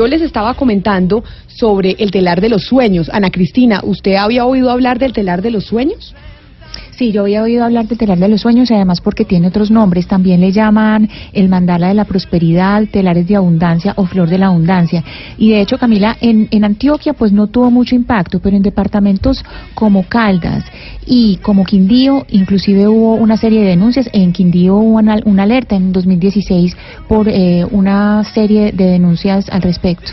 Yo les estaba comentando sobre el telar de los sueños. Ana Cristina, ¿usted había oído hablar del telar de los sueños? Sí, yo había oído hablar del telar de los sueños, y además porque tiene otros nombres. También le llaman el mandala de la prosperidad, telares de abundancia o flor de la abundancia. Y de hecho, Camila, en, en Antioquia pues no tuvo mucho impacto, pero en departamentos como Caldas y como Quindío, inclusive hubo una serie de denuncias. En Quindío hubo una, una alerta en 2016 por eh, una serie de denuncias al respecto.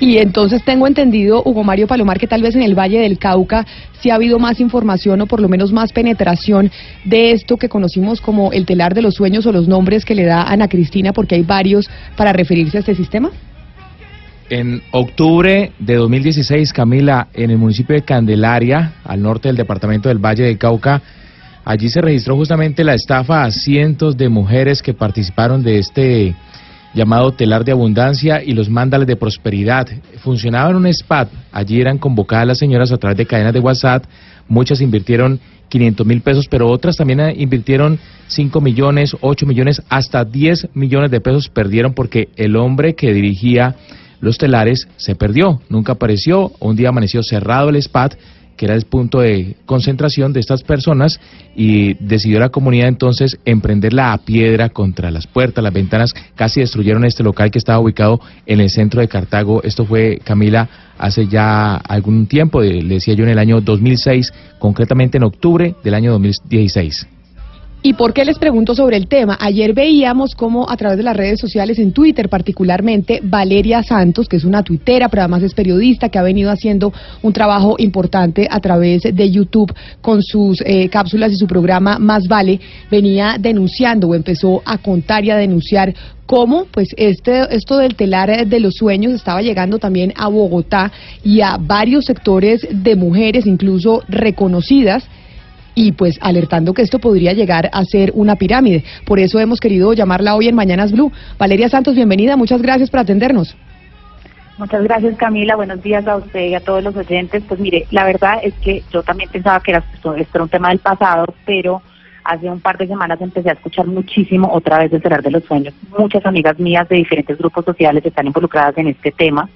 Y entonces tengo entendido, Hugo Mario Palomar, que tal vez en el Valle del Cauca sí ha habido más información o por lo menos más penetración de esto que conocimos como el telar de los sueños o los nombres que le da Ana Cristina, porque hay varios para referirse a este sistema. En octubre de 2016, Camila, en el municipio de Candelaria, al norte del departamento del Valle del Cauca, allí se registró justamente la estafa a cientos de mujeres que participaron de este llamado telar de abundancia y los mándales de prosperidad. Funcionaba en un SPAT. Allí eran convocadas las señoras a través de cadenas de WhatsApp. Muchas invirtieron 500 mil pesos, pero otras también invirtieron 5 millones, 8 millones, hasta 10 millones de pesos perdieron porque el hombre que dirigía los telares se perdió, nunca apareció, un día amaneció cerrado el SPAT, que era el punto de concentración de estas personas, y decidió la comunidad entonces emprenderla a piedra contra las puertas, las ventanas, casi destruyeron este local que estaba ubicado en el centro de Cartago. Esto fue, Camila, hace ya algún tiempo, le decía yo en el año 2006, concretamente en octubre del año 2016. ¿Y por qué les pregunto sobre el tema? Ayer veíamos cómo a través de las redes sociales, en Twitter particularmente, Valeria Santos, que es una tuitera, pero además es periodista, que ha venido haciendo un trabajo importante a través de YouTube con sus eh, cápsulas y su programa Más Vale, venía denunciando o empezó a contar y a denunciar cómo pues este esto del telar de los sueños estaba llegando también a Bogotá y a varios sectores de mujeres incluso reconocidas y pues alertando que esto podría llegar a ser una pirámide. Por eso hemos querido llamarla hoy en Mañanas Blue. Valeria Santos, bienvenida, muchas gracias por atendernos. Muchas gracias Camila, buenos días a usted y a todos los oyentes. Pues mire, la verdad es que yo también pensaba que era, esto, era un tema del pasado, pero hace un par de semanas empecé a escuchar muchísimo otra vez el celular de los sueños. Muchas amigas mías de diferentes grupos sociales están involucradas en este tema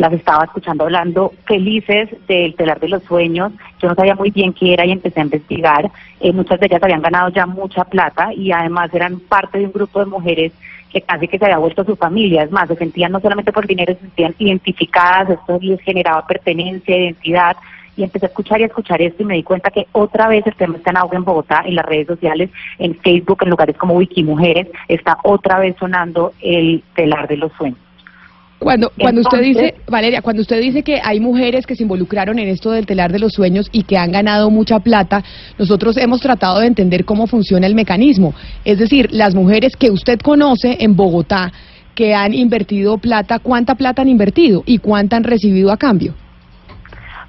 las estaba escuchando hablando felices del telar de los sueños. Yo no sabía muy bien qué era y empecé a investigar. Eh, muchas de ellas habían ganado ya mucha plata y además eran parte de un grupo de mujeres que casi que se había vuelto su familia. Es más, se sentían no solamente por dinero, se sentían identificadas, esto les generaba pertenencia, identidad. Y empecé a escuchar y a escuchar esto y me di cuenta que otra vez el tema está en auge en Bogotá, en las redes sociales, en Facebook, en lugares como Wikimujeres, está otra vez sonando el telar de los sueños. Cuando, cuando usted dice, Valeria, cuando usted dice que hay mujeres que se involucraron en esto del telar de los sueños y que han ganado mucha plata, nosotros hemos tratado de entender cómo funciona el mecanismo. Es decir, las mujeres que usted conoce en Bogotá que han invertido plata, ¿cuánta plata han invertido y cuánta han recibido a cambio?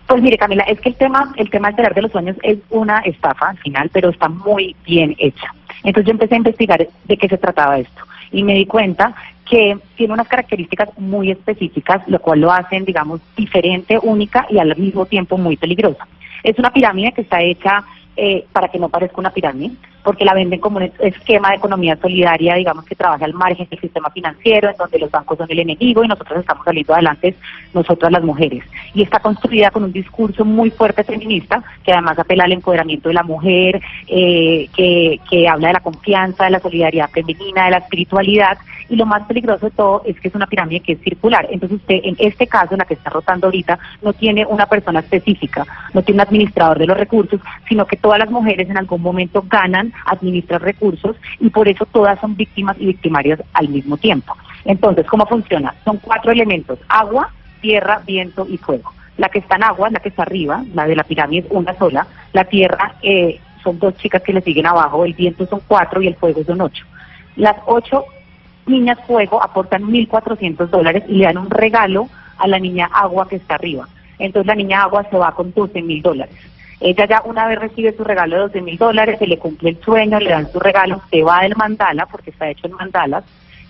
Pues mire, Camila, es que el tema, el tema del telar de los sueños es una estafa al final, pero está muy bien hecha. Entonces yo empecé a investigar de qué se trataba esto y me di cuenta que tiene unas características muy específicas, lo cual lo hacen, digamos, diferente, única y al mismo tiempo muy peligrosa. Es una pirámide que está hecha eh, para que no parezca una pirámide, porque la venden como un esquema de economía solidaria, digamos, que trabaja al margen del sistema financiero, en donde los bancos son el enemigo y nosotros estamos saliendo adelante, nosotras las mujeres. Y está construida con un discurso muy fuerte feminista, que además apela al empoderamiento de la mujer, eh, que, que habla de la confianza, de la solidaridad femenina, de la espiritualidad, y lo más peligroso de todo es que es una pirámide que es circular. Entonces usted, en este caso, en la que está rotando ahorita, no tiene una persona específica, no tiene un administrador de los recursos, sino que todas las mujeres en algún momento ganan administrar recursos y por eso todas son víctimas y victimarias al mismo tiempo. Entonces, ¿cómo funciona? Son cuatro elementos, agua, tierra, viento y fuego. La que está en agua, la que está arriba, la de la pirámide es una sola, la tierra eh, son dos chicas que le siguen abajo, el viento son cuatro y el fuego son ocho. Las ocho niñas fuego aportan 1.400 dólares y le dan un regalo a la niña Agua que está arriba. Entonces la niña Agua se va con 12 mil dólares. Ella ya una vez recibe su regalo de 12 mil dólares, se le cumple el sueño, le dan su regalo, se va del mandala, porque está hecho en mandalas,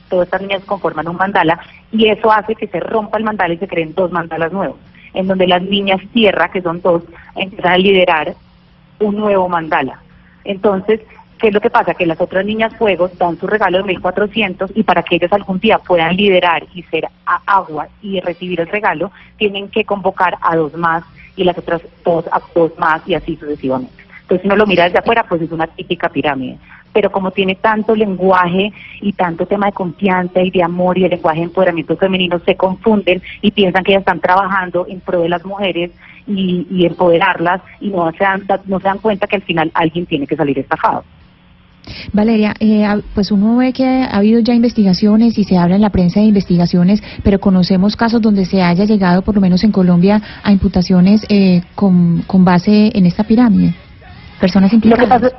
todas estas niñas conforman un mandala, y eso hace que se rompa el mandala y se creen dos mandalas nuevos, en donde las niñas tierra, que son dos, empiezan a liderar un nuevo mandala. Entonces, ¿qué es lo que pasa? Que las otras niñas fuegos dan su regalo de 1.400 y para que ellas algún día puedan liderar y ser a agua y recibir el regalo, tienen que convocar a dos más y las otras dos a dos más y así sucesivamente. Entonces, si uno lo mira desde afuera, pues es una típica pirámide. Pero como tiene tanto lenguaje y tanto tema de confianza y de amor y el lenguaje de empoderamiento femenino, se confunden y piensan que ellas están trabajando en pro de las mujeres y, y empoderarlas y no se, dan, no se dan cuenta que al final alguien tiene que salir estafado. Valeria, eh, pues uno ve que ha habido ya investigaciones y se habla en la prensa de investigaciones, pero conocemos casos donde se haya llegado, por lo menos en Colombia, a imputaciones eh, con, con base en esta pirámide. Personas implicadas.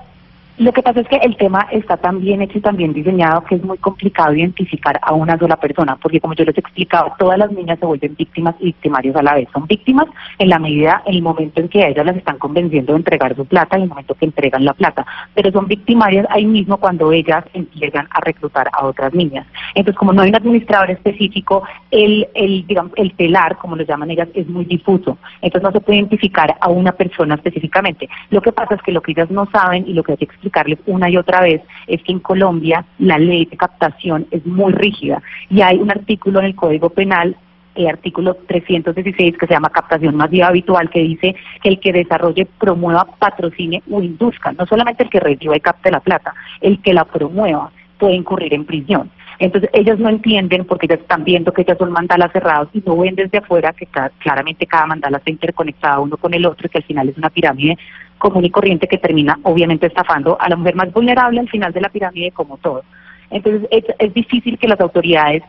Lo que pasa es que el tema está tan bien hecho y tan bien diseñado que es muy complicado identificar a una sola persona, porque como yo les he explicado, todas las niñas se vuelven víctimas y victimarios a la vez. Son víctimas en la medida, en el momento en que ellas las están convenciendo de entregar su plata, en el momento que entregan la plata, pero son victimarias ahí mismo cuando ellas empiezan a reclutar a otras niñas. Entonces, como no hay un administrador específico, el, el, digamos, el telar, como lo llaman ellas, es muy difuso. Entonces no se puede identificar a una persona específicamente. Lo que pasa es que lo que ellas no saben y lo que hay que explicarles una y otra vez es que en Colombia la ley de captación es muy rígida y hay un artículo en el Código Penal el artículo 316 que se llama captación masiva habitual que dice que el que desarrolle, promueva, patrocine o induzca, no solamente el que reciba y capte la plata, el que la promueva puede incurrir en prisión. Entonces ellos no entienden porque ellas están viendo que ellas son mandalas cerrados y no ven desde afuera que claramente cada mandala está interconectada uno con el otro y que al final es una pirámide común y corriente que termina obviamente estafando a la mujer más vulnerable al final de la pirámide como todo. Entonces es, difícil que las autoridades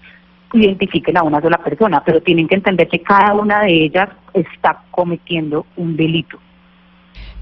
identifiquen a una sola persona, pero tienen que entender que cada una de ellas está cometiendo un delito.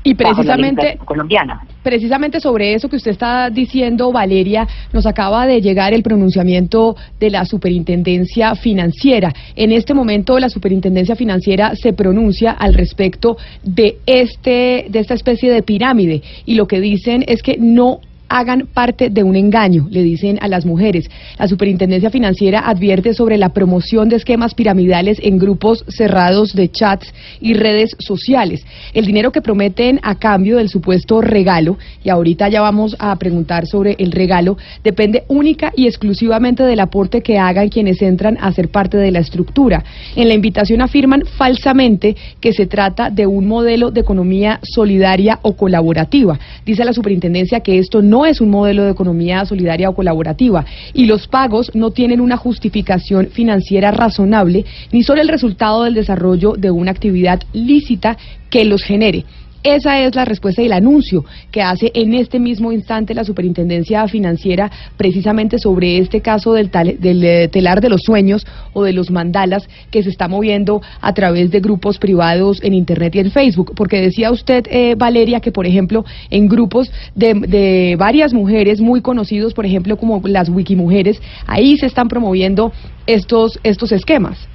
Y precisamente, colombiana. precisamente sobre eso que usted está diciendo, Valeria, nos acaba de llegar el pronunciamiento de la Superintendencia Financiera. En este momento la Superintendencia Financiera se pronuncia al respecto de este de esta especie de pirámide y lo que dicen es que no hagan parte de un engaño, le dicen a las mujeres. La Superintendencia Financiera advierte sobre la promoción de esquemas piramidales en grupos cerrados de chats y redes sociales. El dinero que prometen a cambio del supuesto regalo, y ahorita ya vamos a preguntar sobre el regalo, depende única y exclusivamente del aporte que hagan quienes entran a ser parte de la estructura. En la invitación afirman falsamente que se trata de un modelo de economía solidaria o colaborativa. Dice la superintendencia que esto no es un modelo de economía solidaria o colaborativa y los pagos no tienen una justificación financiera razonable ni son el resultado del desarrollo de una actividad lícita que los genere. Esa es la respuesta y el anuncio que hace en este mismo instante la Superintendencia Financiera precisamente sobre este caso del, del, eh, telar de los sueños o de los mandalas que se está moviendo a través de grupos privados en Internet y en Facebook. Porque decía usted, eh, Valeria, que por ejemplo en grupos de, de varias mujeres muy conocidos, por ejemplo como las Wikimujeres, ahí se están promoviendo estos, estos esquemas.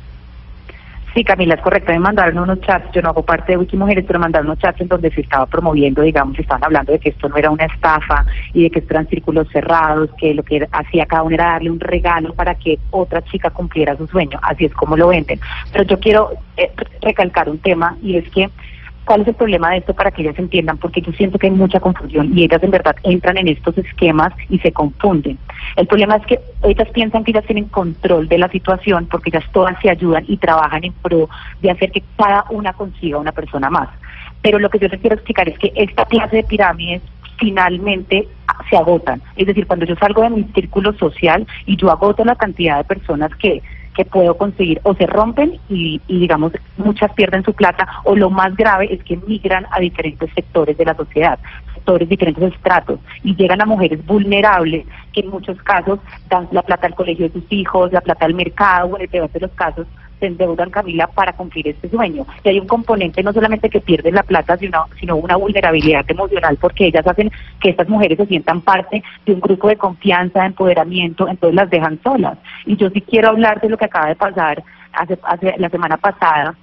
Sí, Camila, es correcto. Me mandaron unos chats, yo no hago parte de Wikimujeres, pero mandaron unos chats en donde se estaba promoviendo, digamos, estaban hablando de que esto no era una estafa y de que esto eran círculos cerrados, que lo que hacía cada uno era darle un regalo para que otra chica cumpliera su sueño. Así es como lo venden. Pero yo quiero eh, recalcar un tema y es que ¿Cuál es el problema de esto para que ellas entiendan? Porque yo siento que hay mucha confusión y ellas en verdad entran en estos esquemas y se confunden. El problema es que ellas piensan que ellas tienen control de la situación porque ellas todas se ayudan y trabajan en pro de hacer que cada una consiga una persona más. Pero lo que yo les quiero explicar es que esta clase de pirámides finalmente se agotan. Es decir, cuando yo salgo de mi círculo social y yo agoto la cantidad de personas que que puedo conseguir o se rompen y, digamos muchas pierden su plata o lo más grave es que migran a diferentes sectores de la sociedad sectores diferentes estratos y llegan a mujeres vulnerables que en muchos casos dan la plata al colegio de sus hijos la plata al mercado o en el peor de los casos se endeudan, Camila, para cumplir este sueño. Y hay un componente no solamente que pierden la plata, sino, sino una vulnerabilidad emocional, porque ellas hacen que estas mujeres se sientan parte de un grupo de confianza, de empoderamiento, entonces las dejan solas. Y yo sí quiero hablar de lo que acaba de pasar hace, hace la semana pasada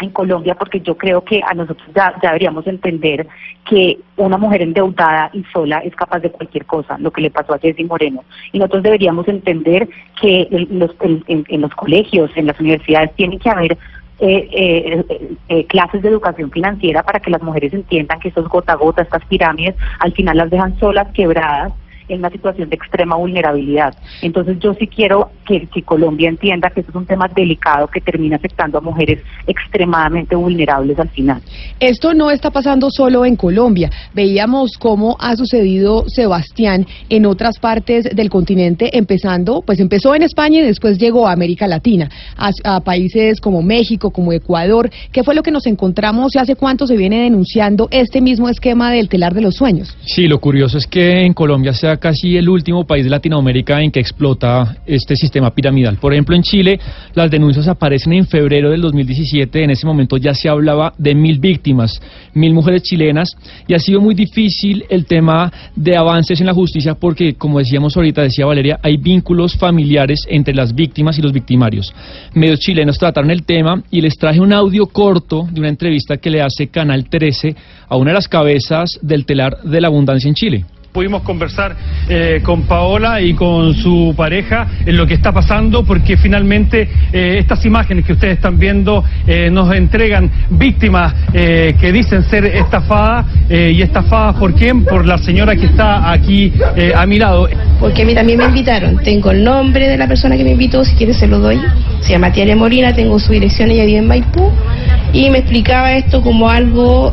en Colombia porque yo creo que a nosotros ya, deberíamos entender que una mujer endeudada y sola es capaz de cualquier cosa, lo que le pasó a Jessy Moreno. Y nosotros deberíamos entender que en los, en, los colegios, en las universidades, tienen que haber eh, eh, eh, clases de educación financiera para que las mujeres entiendan que estos gota a gota, estas pirámides, al final las dejan solas, quebradas en una situación de extrema vulnerabilidad. Entonces yo sí quiero que Colombia entienda que esto es un tema delicado que termina afectando a mujeres extremadamente vulnerables al final. Esto no está pasando solo en Colombia. Veíamos cómo ha sucedido Sebastián en otras partes del continente, empezando, pues empezó en España y después llegó a América Latina, a, a países como México, como Ecuador. ¿Qué fue lo que nos encontramos y hace cuánto se viene denunciando este mismo esquema del telar de los sueños? Sí, lo curioso es que en Colombia se ha casi el último país de Latinoamérica en que explota este sistema piramidal. Por ejemplo, en Chile las denuncias aparecen en febrero del 2017, en ese momento ya se hablaba de mil víctimas, mil mujeres chilenas, y ha sido muy difícil el tema de avances en la justicia porque, como decíamos ahorita, decía Valeria, hay vínculos familiares entre las víctimas y los victimarios. Medios chilenos trataron el tema y les traje un audio corto de una entrevista que le hace Canal 13 a una de las cabezas del telar de la abundancia en Chile pudimos conversar eh, con Paola y con su pareja en lo que está pasando, porque finalmente eh, estas imágenes que ustedes están viendo eh, nos entregan víctimas que dicen ser estafadas y estafadas por quién, por la señora que está aquí a mi lado. Porque a mí también me invitaron, tengo el nombre de la persona que me invitó, si quieres se lo doy, se llama Tiare Morina, tengo su dirección, ella vive en Maipú, y me explicaba esto como algo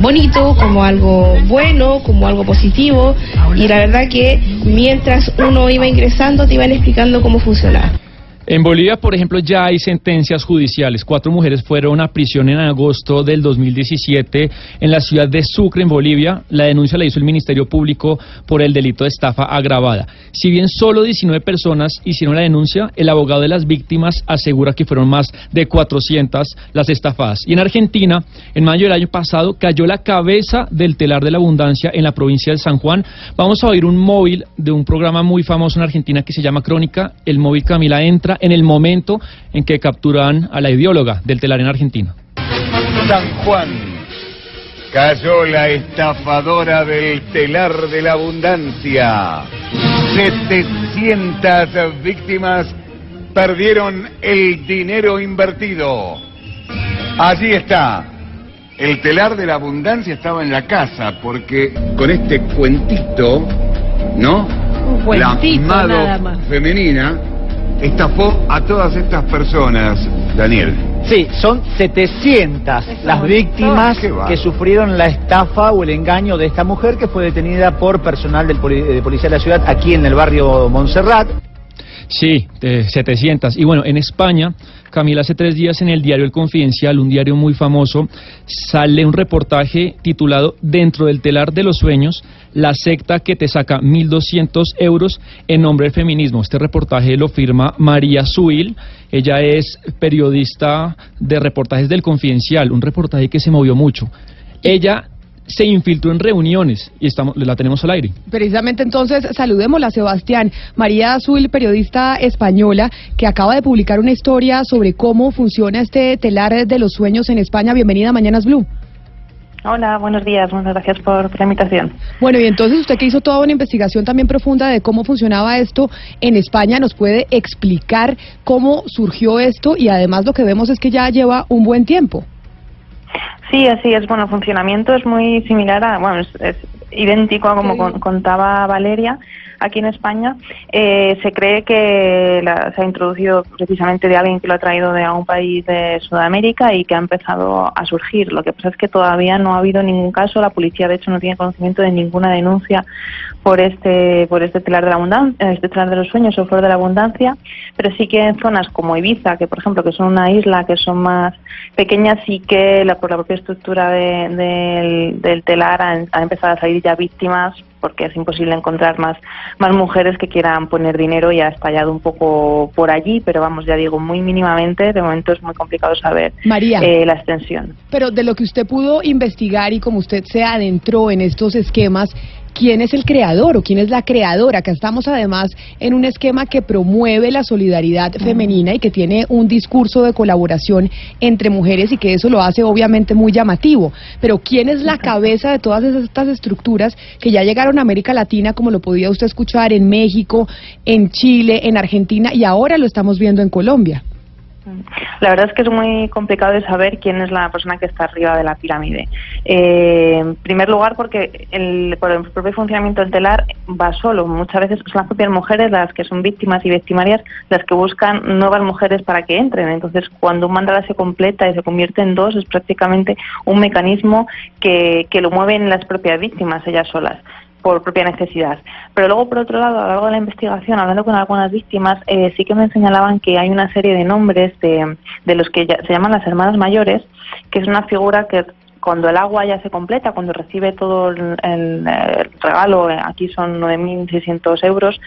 bonito, como algo bueno, como algo positivo. Y la verdad que mientras uno iba ingresando te iban explicando cómo funcionaba. En Bolivia, por ejemplo, ya hay sentencias judiciales. Cuatro mujeres fueron a prisión en agosto del 2017 en la ciudad de Sucre, en Bolivia. La denuncia la hizo el Ministerio Público por el delito de estafa agravada. Si bien solo 19 personas hicieron la denuncia, el abogado de las víctimas asegura que fueron más de 400 las estafadas. Y en Argentina, en mayo del año pasado, cayó la cabeza del telar de la abundancia en la provincia de San Juan. Vamos a oír un móvil de un programa muy famoso en Argentina que se llama Crónica. El móvil Camila entra en el momento en que capturan a la ideóloga del telar en Argentina. San Juan. Cayó la estafadora del telar de la abundancia. 700 víctimas perdieron el dinero invertido. Allí está. El telar de la abundancia estaba en la casa porque con este cuentito, ¿no? Un cuentito, la nada más. femenina estafó a todas estas personas, Daniel. Sí, son 700 las víctimas que sufrieron la estafa o el engaño de esta mujer que fue detenida por personal del de policía de la ciudad aquí en el barrio Montserrat. Sí, de 700. Y bueno, en España, Camila, hace tres días en el diario El Confidencial, un diario muy famoso, sale un reportaje titulado Dentro del telar de los sueños, la secta que te saca 1.200 euros en nombre del feminismo. Este reportaje lo firma María Suil. Ella es periodista de reportajes del Confidencial, un reportaje que se movió mucho. Ella se infiltró en reuniones y estamos, la tenemos al aire. Precisamente entonces saludémosla, Sebastián. María Azul, periodista española, que acaba de publicar una historia sobre cómo funciona este telar de los sueños en España. Bienvenida a Mañanas Blue. Hola, buenos días, muchas gracias por la invitación. Bueno, y entonces usted que hizo toda una investigación también profunda de cómo funcionaba esto en España, ¿nos puede explicar cómo surgió esto? Y además lo que vemos es que ya lleva un buen tiempo. Sí, así es. Bueno, funcionamiento es muy similar a, bueno, es, idéntico a como contaba Valeria aquí en España. Eh, se cree que se ha introducido precisamente de alguien que lo ha traído de un país de Sudamérica y que ha empezado a surgir. Lo que pasa es que todavía no ha habido ningún caso. La policía, de hecho, no tiene conocimiento de ninguna denuncia por este por este telar de la abundancia, este telar de los sueños o flor de la abundancia, pero sí que en zonas como Ibiza, que por ejemplo que son una isla que son más pequeñas, sí que la, por la propia estructura del telar ha, empezado a salir ya víctimas porque es imposible encontrar más, más mujeres que quieran poner dinero y ha estallado un poco por allí, pero vamos, ya digo, muy mínimamente, de momento es muy complicado saber María. eh, la extensión. Pero de lo que usted pudo investigar y como usted se adentró en estos esquemas, ¿quién es el creador o quién es la creadora? Acá estamos además en un esquema que promueve la solidaridad femenina y que tiene un discurso de colaboración entre mujeres y que eso lo hace obviamente muy llamativo. Pero ¿quién es la cabeza de todas estas estructuras que ya llegaron a América Latina, como lo podía usted escuchar en México, en Chile, en Argentina y ahora lo estamos viendo en Colombia? La verdad es que es muy complicado de saber quién es la persona que está arriba de la pirámide. Eh, en primer lugar, porque el, por el propio funcionamiento del telar va solo. Muchas veces son las propias mujeres las que son víctimas y victimarias las que buscan nuevas mujeres para que entren. Entonces, cuando un mandala se completa y se convierte en dos, es prácticamente un mecanismo que, que lo mueven las propias víctimas, ellas solas por propia necesidad. Pero luego, por otro lado, a lo largo de la investigación, hablando con algunas víctimas, eh, sí que me señalaban que hay una serie de nombres de, de los que ya- se llaman las hermanas mayores, que es una figura que cuando el agua ya se completa, cuando recibe todo el, el, regalo, eh, aquí son 9.600 euros,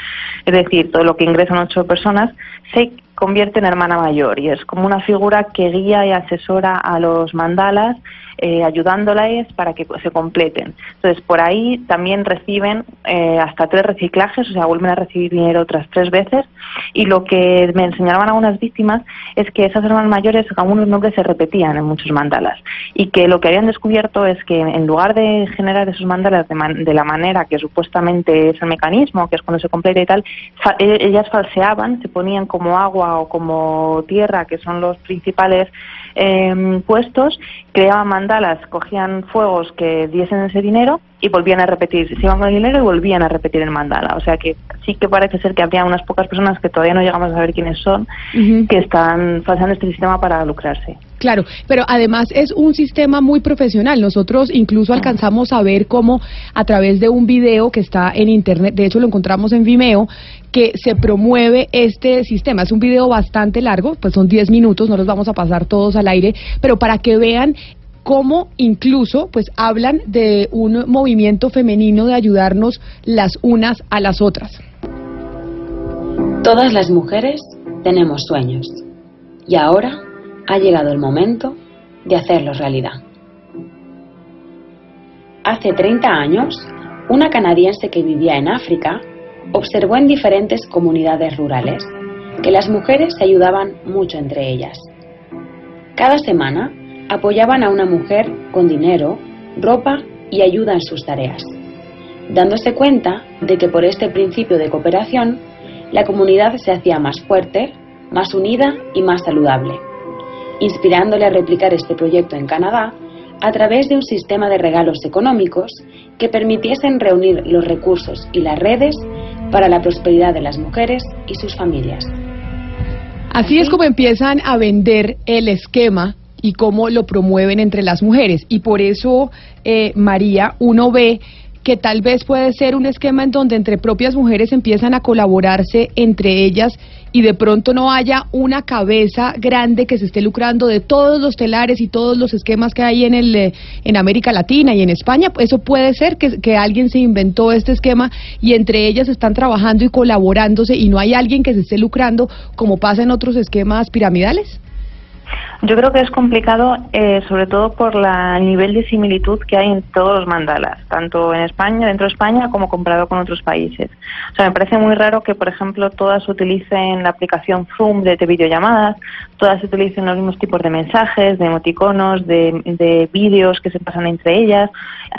es decir, todo lo que ingresan ocho personas, se convierte en hermana mayor y es como una figura que guía y asesora a los mandalas eh, ayudándolas para que se completen. Entonces, por ahí también reciben eh, hasta tres reciclajes, o sea, vuelven a recibir dinero otras tres veces. Y lo que me enseñaban algunas víctimas es que esas hermanas mayores, algunos nombres se repetían en muchos mandalas. Y que lo que habían descubierto es que en lugar de generar esos mandalas de, man- de la manera que supuestamente es el mecanismo, que es cuando se completa y tal, fa- e- ellas falseaban, se ponían como agua o como tierra, que son los principales eh, puestos, creaban mandalas, cogían fuegos que diesen ese dinero y volvían a repetir, se iban con el dinero y volvían a repetir el mandala. O sea que sí que parece ser que habría unas pocas personas que todavía no llegamos a saber quiénes son, que están falseando este sistema para lucrarse. Claro, pero además es un sistema muy profesional. Nosotros incluso alcanzamos a ver cómo a través de un video que está en internet, de hecho lo encontramos en Vimeo, que se promueve este sistema. Es un video bastante largo, pues son 10 minutos, no los vamos a pasar todos al aire, pero para que vean cómo incluso pues hablan de un movimiento femenino de ayudarnos las unas a las otras. Todas las mujeres tenemos sueños y ahora ha llegado el momento de hacerlos realidad. Hace 30 años, una canadiense que vivía en África observó en diferentes comunidades rurales que las mujeres se ayudaban mucho entre ellas. Cada semana apoyaban a una mujer con dinero, ropa y ayuda en sus tareas, dándose cuenta de que por este principio de cooperación la comunidad se hacía más fuerte, más unida y más saludable, inspirándole a replicar este proyecto en Canadá a través de un sistema de regalos económicos que permitiesen reunir los recursos y las redes para la prosperidad de las mujeres y sus familias. Así es como empiezan a vender el esquema y cómo lo promueven entre las mujeres. Y por eso, eh, María, uno ve que tal vez puede ser un esquema en donde entre propias mujeres empiezan a colaborarse entre ellas y de pronto no haya una cabeza grande que se esté lucrando de todos los telares y todos los esquemas que hay en el eh, en América Latina y en España. Eso puede ser que, que alguien se inventó este esquema y entre ellas están trabajando y colaborándose y no hay alguien que se esté lucrando como pasa en otros esquemas piramidales. Yo creo que es complicado, eh, sobre todo por la, el nivel de similitud que hay en todos los mandalas, tanto en España, dentro de España, como comparado con otros países. O sea, me parece muy raro que, por ejemplo, todas utilicen la aplicación Zoom de, de videollamadas, todas utilicen los mismos tipos de mensajes, de emoticonos, de, de vídeos que se pasan entre ellas.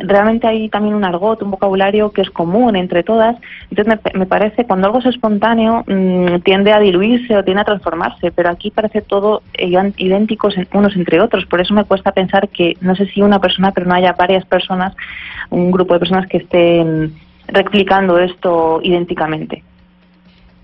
Realmente hay también un argot, un vocabulario que es común entre todas. Entonces, me, me parece, cuando algo es espontáneo, mmm, tiende a diluirse o tiende a transformarse, pero aquí parece todo unos entre otros. Por eso me cuesta pensar que, no sé si una persona, pero no haya varias personas, un grupo de personas que estén replicando esto idénticamente.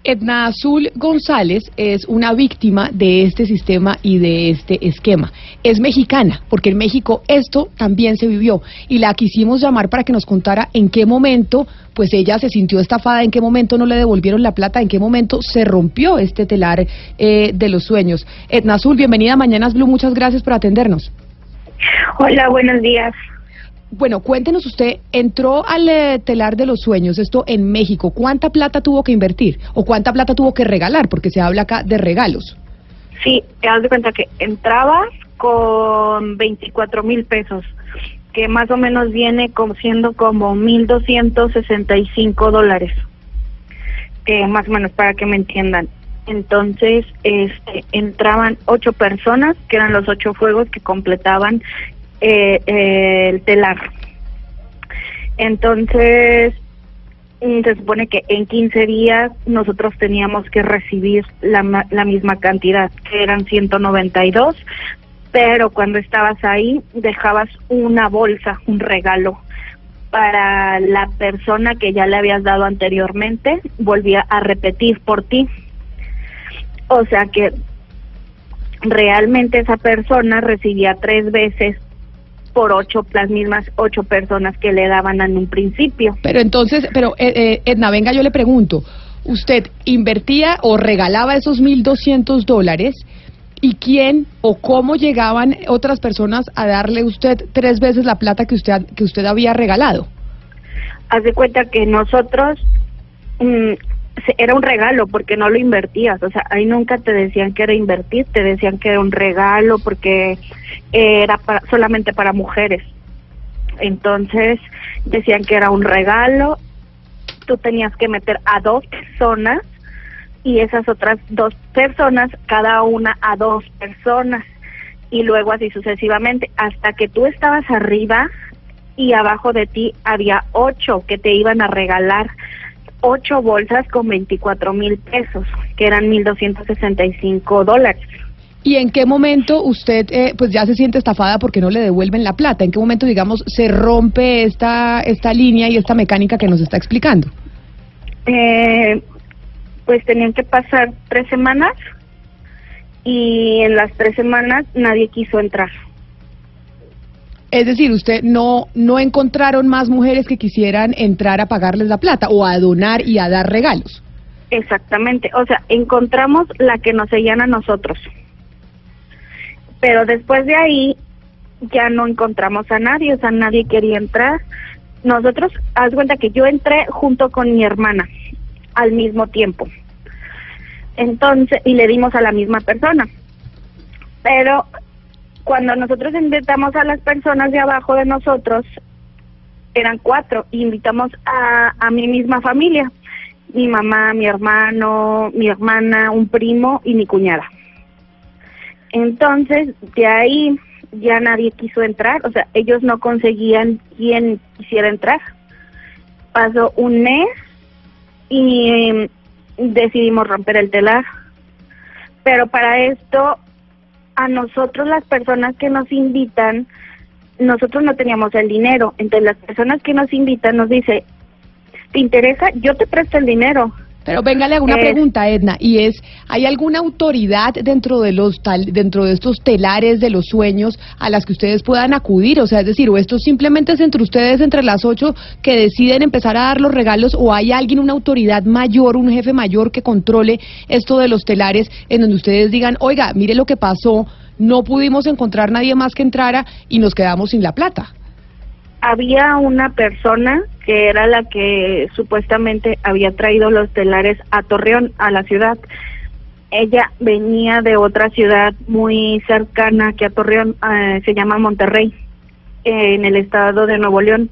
Edna Azul González es una víctima de este sistema y de este esquema. Es mexicana, porque en México esto también se vivió y la quisimos llamar para que nos contara en qué momento pues ella se sintió estafada, en qué momento no le devolvieron la plata, en qué momento se rompió este telar eh, de los sueños. Edna Azul, bienvenida a Mañanas Blue, muchas gracias por atendernos. Hola, buenos días. Bueno, cuéntenos usted, entró al eh, telar de los sueños, esto en México, ¿cuánta plata tuvo que invertir o cuánta plata tuvo que regalar? Porque se habla acá de regalos. Sí, te das de cuenta que entrabas con 24 mil pesos, que más o menos viene como siendo como 1.265 dólares, eh, más o menos para que me entiendan. Entonces, este, entraban ocho personas, que eran los ocho fuegos que completaban eh, eh, el telar. Entonces, mm, se supone que en 15 días nosotros teníamos que recibir la, la misma cantidad, que eran 192, pero cuando estabas ahí dejabas una bolsa, un regalo para la persona que ya le habías dado anteriormente, volvía a repetir por ti. O sea que realmente esa persona recibía tres veces por ocho, las mismas ocho personas que le daban en un principio. Pero entonces, pero eh, eh, Edna, venga, yo le pregunto, ¿usted invertía o regalaba esos 1.200 dólares? ¿Y quién o cómo llegaban otras personas a darle usted tres veces la plata que usted, que usted había regalado? Haz de cuenta que nosotros mm, era un regalo porque no lo invertías, o sea, ahí nunca te decían que era invertir, te decían que era un regalo porque era para- solamente para mujeres. Entonces decían que era un regalo, tú tenías que meter a dos personas y esas otras dos personas, cada una a dos personas y luego así sucesivamente hasta que tú estabas arriba y abajo de ti había ocho que te iban a regalar ocho bolsas con 24 mil pesos, que eran 1.265 dólares. ¿Y en qué momento usted eh, pues ya se siente estafada porque no le devuelven la plata? ¿En qué momento, digamos, se rompe esta, esta línea y esta mecánica que nos está explicando? Eh, pues tenían que pasar tres semanas y en las tres semanas nadie quiso entrar. Es decir, usted no, no encontraron más mujeres que quisieran entrar a pagarles la plata o a donar y a dar regalos. Exactamente, o sea, encontramos la que nos seguían a nosotros. Pero después de ahí ya no encontramos a nadie, o sea, nadie quería entrar. Nosotros, haz cuenta que yo entré junto con mi hermana al mismo tiempo. Entonces, y le dimos a la misma persona. Pero cuando nosotros invitamos a las personas de abajo de nosotros, eran cuatro, invitamos a, a mi misma familia, mi mamá, mi hermano, mi hermana, un primo y mi cuñada. Entonces, de ahí ya nadie quiso entrar, o sea, ellos no conseguían quien quisiera entrar. Pasó un mes y eh, decidimos romper el telar. Pero para esto, a nosotros las personas que nos invitan, nosotros no teníamos el dinero. Entonces las personas que nos invitan nos dice, ¿te interesa? Yo te presto el dinero. Pero venga, le hago una Eh, pregunta, Edna, y es, ¿hay alguna autoridad dentro de los tal, dentro de estos telares de los sueños a las que ustedes puedan acudir? O sea, es decir, o esto simplemente es entre ustedes, entre las ocho, que deciden empezar a dar los regalos, o hay alguien, una autoridad mayor, un jefe mayor que controle esto de los telares, en donde ustedes digan, oiga, mire lo que pasó, no pudimos encontrar nadie más que entrara y nos quedamos sin la plata. Había una persona que era la que supuestamente había traído los telares a Torreón, a la ciudad. Ella venía de otra ciudad muy cercana que a Torreón, eh, se llama Monterrey, eh, en el estado de Nuevo León.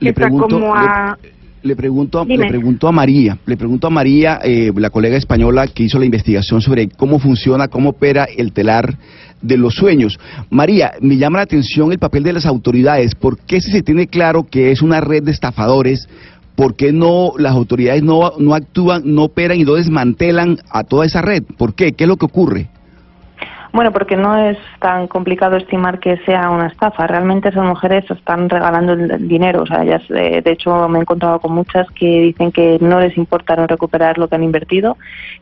Le está pregunto, como a... Le pregunto, Dime. le pregunto a María, le pregunto a María, eh, la colega española que hizo la investigación sobre cómo funciona, cómo opera el telar de los sueños. María, me llama la atención el papel de las autoridades. ¿Por qué si se tiene claro que es una red de estafadores, por qué no las autoridades no, no actúan, no operan y no desmantelan a toda esa red? ¿Por qué? ¿Qué es lo que ocurre? Bueno, porque no es tan complicado estimar que sea una estafa. Realmente esas mujeres están regalando el dinero. O sea, ellas, de hecho, me he encontrado con muchas que dicen que no les importa no recuperar lo que han invertido,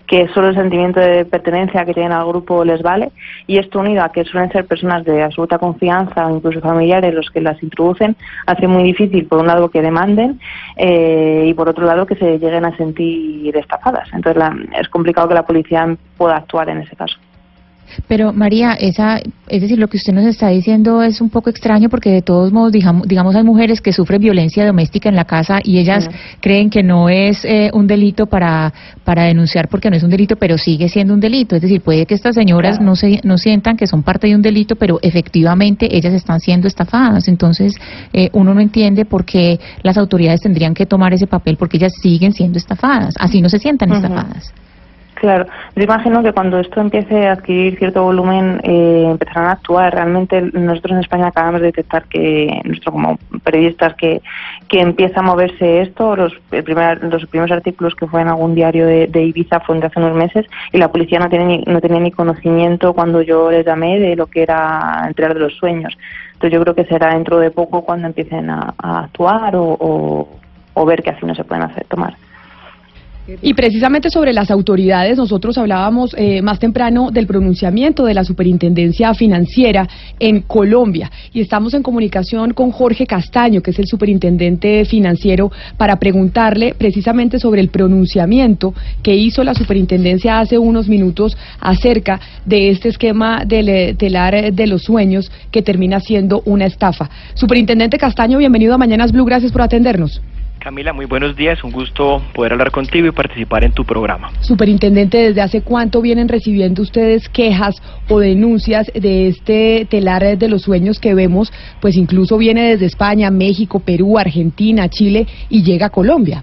que solo el sentimiento de pertenencia que tienen al grupo les vale. Y esto unido a que suelen ser personas de absoluta confianza o incluso familiares los que las introducen, hace muy difícil, por un lado, que demanden eh, y por otro lado, que se lleguen a sentir estafadas. Entonces, la- es complicado que la policía pueda actuar en ese caso. Pero María, esa, es decir, lo que usted nos está diciendo es un poco extraño porque de todos modos, digamos, digamos hay mujeres que sufren violencia doméstica en la casa y ellas creen que no es eh, un delito para, para denunciar porque no es un delito, pero sigue siendo un delito. Es decir, puede que estas señoras no, se, no sientan que son parte de un delito, pero efectivamente ellas están siendo estafadas. Entonces, eh, uno no entiende por qué las autoridades tendrían que tomar ese papel porque ellas siguen siendo estafadas. Así no se sientan estafadas. Claro, yo imagino que cuando esto empiece a adquirir cierto volumen eh, empezarán a actuar. Realmente nosotros en España acabamos de detectar que, nosotros como periodistas, que, que empieza a moverse esto. Los, primer, los primeros artículos que fue en algún diario de, Ibiza fueron de hace unos meses y la policía no, tiene ni, no tenía ni conocimiento cuando yo les llamé de lo que era entregar de los sueños. Entonces yo creo que será dentro de poco cuando empiecen a, actuar o, o, o ver qué acciones se pueden hacer, tomar. Y precisamente sobre las autoridades, nosotros hablábamos eh, más temprano del pronunciamiento de la Superintendencia Financiera en Colombia. Y estamos en comunicación con Jorge Castaño, que es el superintendente financiero, para preguntarle precisamente sobre el pronunciamiento que hizo la superintendencia hace unos minutos acerca de este esquema del eh, telar de los sueños que termina siendo una estafa. Superintendente Castaño, bienvenido a Mañanas Blue, gracias por atendernos. Camila, muy buenos días, un gusto poder hablar contigo y participar en tu programa. Superintendente, ¿desde hace cuánto vienen recibiendo ustedes quejas o denuncias de este telar de los sueños que vemos? Pues incluso viene desde España, México, Perú, Argentina, Chile y llega a Colombia.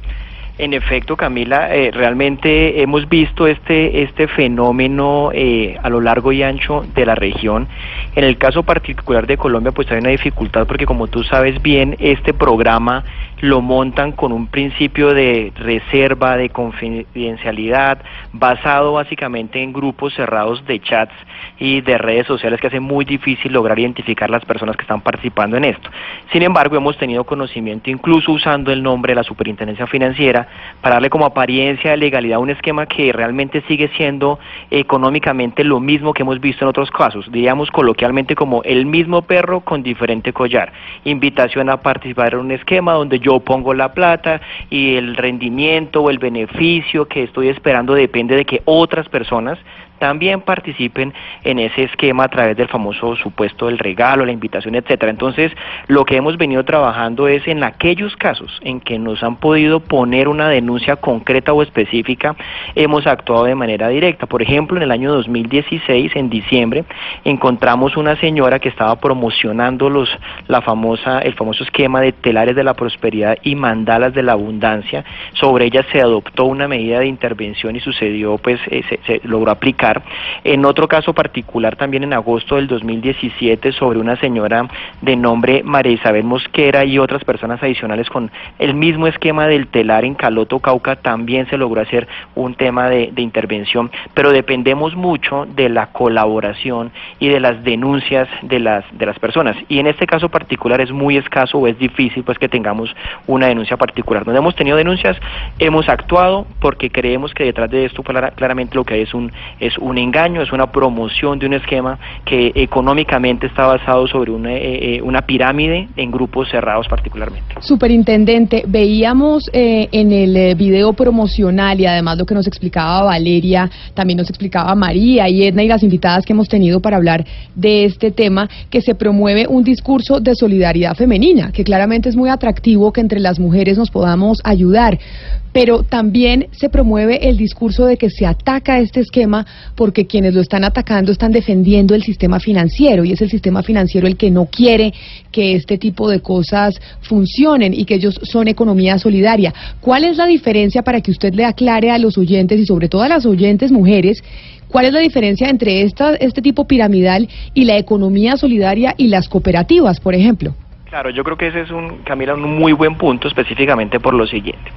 En efecto, Camila, eh, realmente hemos visto este, este fenómeno eh, a lo largo y ancho de la región. En el caso particular de Colombia, pues hay una dificultad porque como tú sabes bien, este programa lo montan con un principio de reserva, de confidencialidad, basado básicamente en grupos cerrados de chats y de redes sociales que hace muy difícil lograr identificar las personas que están participando en esto. Sin embargo, hemos tenido conocimiento, incluso usando el nombre de la Superintendencia Financiera, para darle como apariencia de legalidad un esquema que realmente sigue siendo económicamente lo mismo que hemos visto en otros casos, diríamos coloquialmente como el mismo perro con diferente collar. Invitación a participar en un esquema donde yo yo pongo la plata y el rendimiento o el beneficio que estoy esperando depende de que otras personas también participen en ese esquema a través del famoso supuesto del regalo, la invitación, etcétera. Entonces, lo que hemos venido trabajando es en aquellos casos en que nos han podido poner una denuncia concreta o específica, hemos actuado de manera directa. Por ejemplo, en el año 2016, en diciembre, encontramos una señora que estaba promocionando los la famosa el famoso esquema de telares de la prosperidad y mandalas de la abundancia. Sobre ella se adoptó una medida de intervención y sucedió, pues eh, se logró aplicar en otro caso particular, también en agosto del 2017, sobre una señora de nombre María Isabel Mosquera y otras personas adicionales con el mismo esquema del telar en Caloto, Cauca, también se logró hacer un tema de, intervención, pero dependemos mucho de la colaboración y de las denuncias de las, de las personas. Y en este caso particular es muy escaso o es difícil pues que tengamos una denuncia particular. Donde hemos tenido denuncias, hemos actuado porque creemos que detrás de esto claramente lo que hay es un, es un engaño, es una promoción de un esquema que económicamente está basado sobre una, eh, eh, una pirámide en grupos cerrados particularmente. Superintendente, veíamos eh, en el video promocional y además lo que nos explicaba Valeria, también nos explicaba María y Edna y las invitadas que hemos tenido para hablar de este tema, que se promueve un discurso de solidaridad femenina, que claramente es muy atractivo que entre las mujeres nos podamos ayudar pero también se promueve el discurso de que se ataca este esquema porque quienes lo están atacando están defendiendo el sistema financiero y es el sistema financiero el que no quiere que este tipo de cosas funcionen y que ellos son economía solidaria. ¿Cuál es la diferencia para que usted le aclare a los oyentes y sobre todo a las oyentes mujeres ¿Cuál es la diferencia entre esta, este tipo piramidal y la economía solidaria y las cooperativas, por ejemplo? Claro, yo creo que ese es un, Camila, un muy buen punto específicamente por lo siguiente.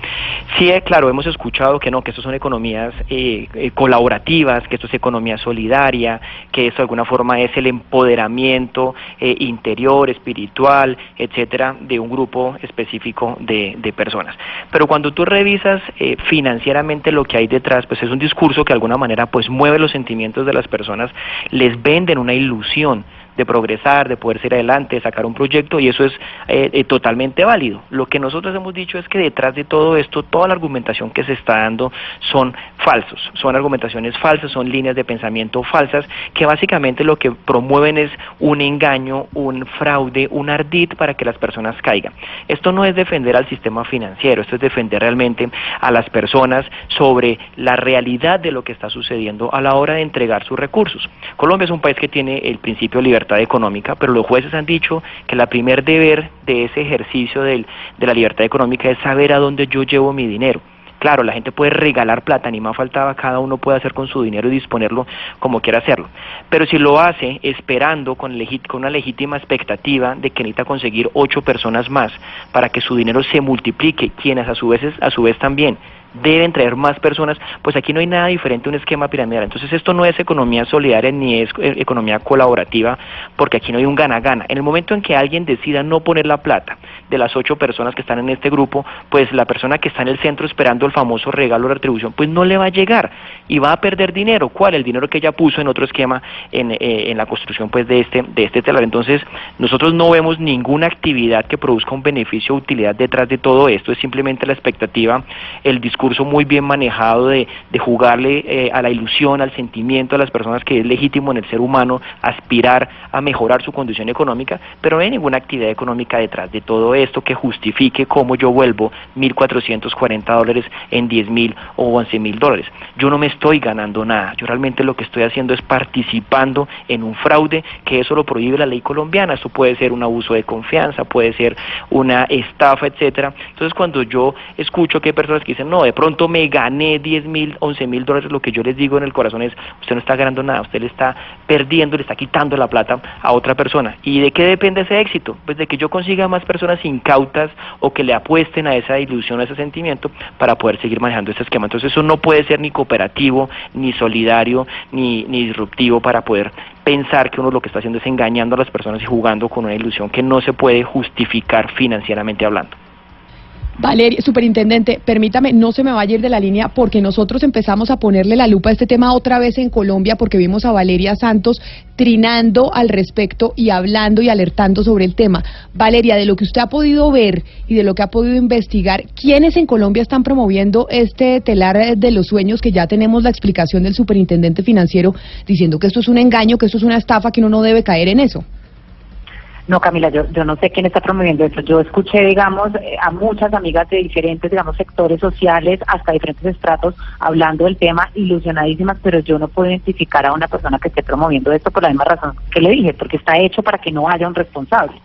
Sí, eh, claro, hemos escuchado que no, que esto son economías eh, eh, colaborativas, que esto es economía solidaria, que esto de alguna forma es el empoderamiento interior, espiritual, etcétera, de un grupo específico de, de personas. Pero cuando tú revisas financieramente lo que hay detrás, pues es un discurso que de alguna manera pues mueve los sentimientos de las personas, les venden una ilusión de progresar, de poder ser adelante, de sacar un proyecto y eso es eh, eh, totalmente válido. Lo que nosotros hemos dicho es que detrás de todo esto, toda la argumentación que se está dando son falsos, son argumentaciones falsas, son líneas de pensamiento falsas que básicamente lo que promueven es un engaño, un fraude, un ardid para que las personas caigan. Esto no es defender al sistema financiero, esto es defender realmente a las personas sobre la realidad de lo que está sucediendo a la hora de entregar sus recursos. Colombia es un país que tiene el principio de libertad económica, pero los jueces han dicho que la primer deber de ese ejercicio de la libertad económica es saber a dónde yo llevo mi dinero. Claro, la gente puede regalar plata, ni más faltaba, cada uno puede hacer con su dinero y disponerlo como quiera hacerlo. Pero si lo hace esperando con, con una legítima expectativa de que necesita conseguir ocho personas más para que su dinero se multiplique, quienes a su vez, a su vez también deben traer más personas, pues aquí no hay nada diferente a un esquema piramidal. Entonces esto no es economía solidaria ni es eh, economía colaborativa, porque aquí no hay un gana-gana. En el momento en que alguien decida no poner la plata de las ocho personas que están en este grupo, pues la persona que está en el centro esperando el famoso regalo de retribución, pues no le va a llegar y va a perder dinero. ¿Cuál? El dinero que ella puso en otro esquema en, eh, en la construcción pues de este, de este telar. Entonces nosotros no vemos ninguna actividad que produzca un beneficio o utilidad detrás de todo esto, es simplemente la expectativa, el discurso discurso muy bien manejado de, jugarle eh, a la ilusión, al sentimiento de las personas que es legítimo en el ser humano aspirar a mejorar su condición económica, pero no hay ninguna actividad económica detrás de todo esto que justifique cómo yo vuelvo 1.440 dólares en 10.000 o 11.000 dólares. Yo no me estoy ganando nada, yo realmente lo que estoy haciendo es participando en un fraude que eso lo prohíbe la ley colombiana, eso puede ser un abuso de confianza, puede ser una estafa, etcétera. Entonces cuando yo escucho que hay personas que dicen, no, de pronto me gané 10 mil, 11 mil dólares, lo que yo les digo en el corazón es, usted no está ganando nada, usted le está perdiendo, le está quitando la plata a otra persona. ¿Y de qué depende ese éxito? Pues de que yo consiga más personas incautas o que le apuesten a esa ilusión, a ese sentimiento, para poder seguir manejando este esquema. Entonces eso no puede ser ni cooperativo, ni solidario, ni, ni disruptivo para poder pensar que uno lo que está haciendo es engañando a las personas y jugando con una ilusión que no se puede justificar financieramente hablando. Valeria, superintendente, permítame, no se me vaya a ir de la línea porque nosotros empezamos a ponerle la lupa a este tema otra vez en Colombia porque vimos a Valeria Santos trinando al respecto y hablando y alertando sobre el tema. Valeria, de lo que usted ha podido ver y de lo que ha podido investigar, ¿quiénes en Colombia están promoviendo este telar de los sueños que ya tenemos la explicación del superintendente financiero diciendo que esto es un engaño, que esto es una estafa, que uno no debe caer en eso? No, Camila, yo, yo no sé quién está promoviendo eso. Yo escuché, digamos, eh, a muchas amigas de diferentes, digamos, sectores sociales, hasta diferentes estratos, hablando del tema, ilusionadísimas, pero yo no puedo identificar a una persona que esté promoviendo esto por la misma razón que le dije, porque está hecho para que no haya un responsable.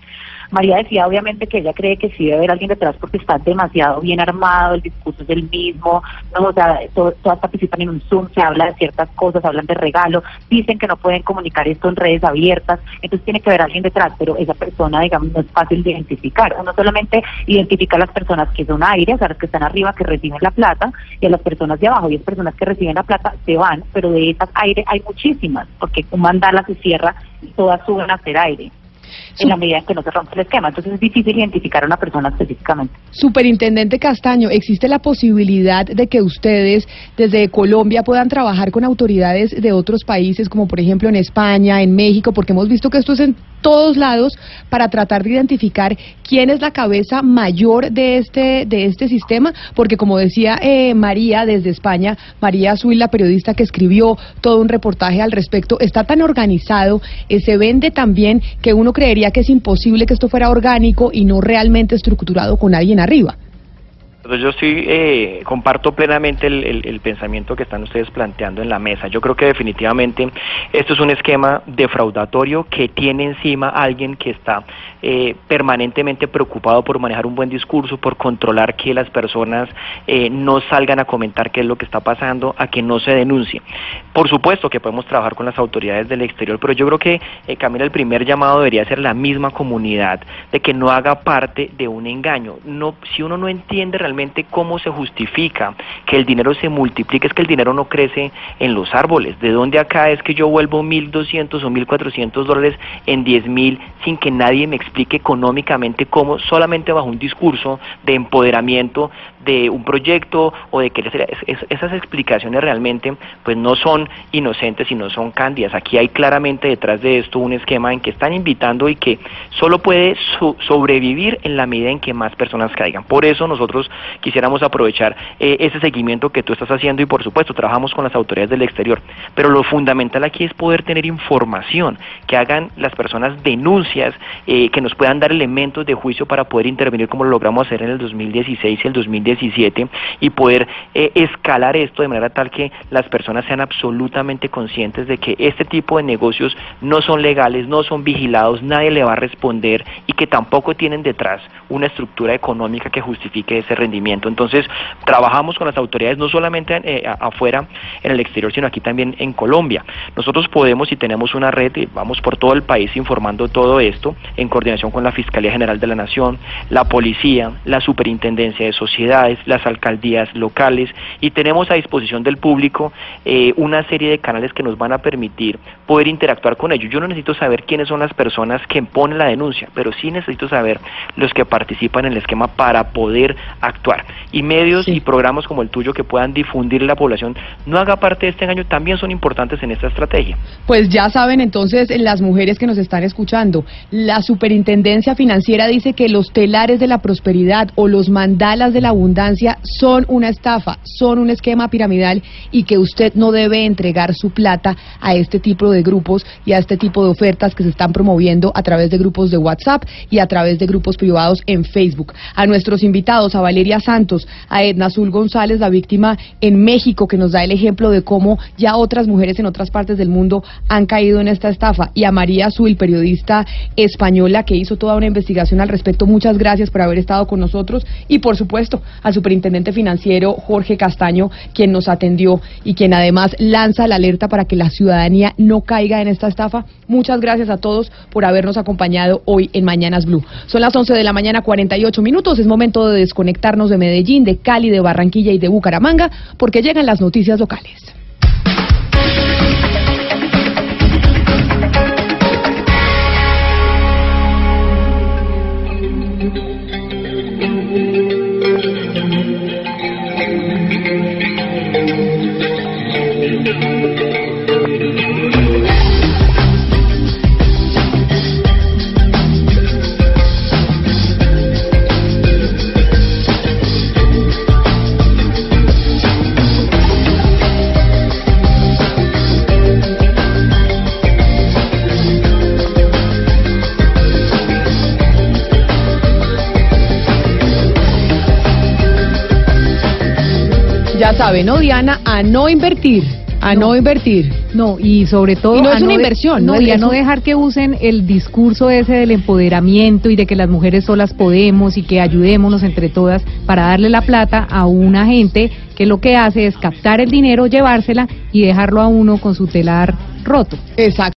María decía obviamente que ella cree que sí debe haber alguien detrás porque está demasiado bien armado, el discurso es el mismo, no, o sea, todas participan en un Zoom, se habla de ciertas cosas, hablan de regalo, dicen que no pueden comunicar esto en redes abiertas, entonces tiene que haber alguien detrás, pero esa persona, digamos, no es fácil de identificar. Uno solamente identifica a las personas que son aire, o sea, las que están arriba, que reciben la plata, y a las personas de abajo, y las personas que reciben la plata se van, pero de esas aire hay muchísimas, porque un mandala se cierra y todas suben a hacer aire en la medida en que no se rompe el esquema. Entonces es difícil identificar a una persona específicamente. Superintendente Castaño, ¿existe la posibilidad de que ustedes desde Colombia puedan trabajar con autoridades de otros países, como por ejemplo en España, en México, porque hemos visto que esto es en todos lados para tratar de identificar quién es la cabeza mayor de este de este sistema, porque como decía eh, María desde España, María Azul, la periodista que escribió todo un reportaje al respecto, está tan organizado, eh, se vende también que uno creería que es imposible que esto fuera orgánico y no realmente estructurado con alguien arriba. Entonces yo sí eh, comparto plenamente el, pensamiento que están ustedes planteando en la mesa. Yo creo que definitivamente esto es un esquema defraudatorio que tiene encima alguien que está eh, permanentemente preocupado por manejar un buen discurso, por controlar que las personas eh, no salgan a comentar qué es lo que está pasando, a que no se denuncie. Por supuesto que podemos trabajar con las autoridades del exterior, pero yo creo que, eh, Camila, el primer llamado debería ser la misma comunidad, de que no haga parte de un engaño. No, si uno no entiende realmente cómo se justifica que el dinero se multiplique, es que el dinero no crece en los árboles. ¿De dónde acá es que yo vuelvo 1.200 o 1.400 dólares en 10.000 sin que nadie me explique económicamente cómo, solamente bajo un discurso de empoderamiento de un proyecto o de que esas explicaciones realmente pues no son inocentes y no son cándidas. Aquí hay claramente detrás de esto un esquema en que están invitando y que solo puede sobrevivir en la medida en que más personas caigan. Por eso nosotros quisiéramos aprovechar eh, ese seguimiento que tú estás haciendo y por supuesto trabajamos con las autoridades del exterior. Pero lo fundamental aquí es poder tener información, que hagan las personas denuncias, eh, que nos puedan dar elementos de juicio para poder intervenir como lo logramos hacer en el 2016 y el 2017 y poder eh, escalar esto de manera tal que las personas sean absolutamente conscientes de que este tipo de negocios no son legales, no son vigilados, nadie le va a responder y que tampoco tienen detrás una estructura económica que justifique ese rendimiento. Entonces, trabajamos con las autoridades no solamente eh, afuera, en el exterior, sino aquí también en Colombia. Nosotros podemos y tenemos una red, y vamos por todo el país informando todo esto en coordinación con la Fiscalía General de la Nación, la Policía, la Superintendencia de Sociedades, las alcaldías locales y tenemos a disposición del público eh, una serie de canales que nos van a permitir poder interactuar con ellos. Yo no necesito saber quiénes son las personas que ponen la denuncia, pero sí necesito saber los que participan en el esquema para poder actuar. Y medios y programas como el tuyo que puedan difundir la población no haga parte de este engaño también son importantes en esta estrategia. Pues ya saben entonces las mujeres que nos están escuchando, la Superintendencia Financiera dice que los telares de la prosperidad o los mandalas de la abundancia son una estafa, son un esquema piramidal y que usted no debe entregar su plata a este tipo de grupos y a este tipo de ofertas que se están promoviendo a través de grupos de WhatsApp y a través de grupos privados en Facebook. A nuestros invitados, a Valeria Santos, a Edna Azul González, la víctima en México, que nos da el ejemplo de cómo ya otras mujeres en otras partes del mundo han caído en esta estafa, y a María Azul, periodista española que hizo toda una investigación al respecto. Muchas gracias por haber estado con nosotros y, por supuesto, al superintendente financiero Jorge Castaño, quien nos atendió y quien además lanza la alerta para que la ciudadanía no caiga en esta estafa. Muchas gracias a todos por habernos acompañado hoy en Mañanas Blue. Son las 11 de la mañana, 48 minutos. Es momento de desconectarnos de Medellín, de Cali, de Barranquilla y de Bucaramanga, porque llegan las noticias locales. Sabe, ¿no, Diana? A no invertir. A no, invertir. No, y sobre todo... Y no es una inversión, ¿no? No, y a no dejar que usen el discurso ese del empoderamiento y de que las mujeres solas podemos y que ayudémonos entre todas para darle la plata a una gente que lo que hace es captar el dinero, llevársela y dejarlo a uno con su telar roto. Exacto.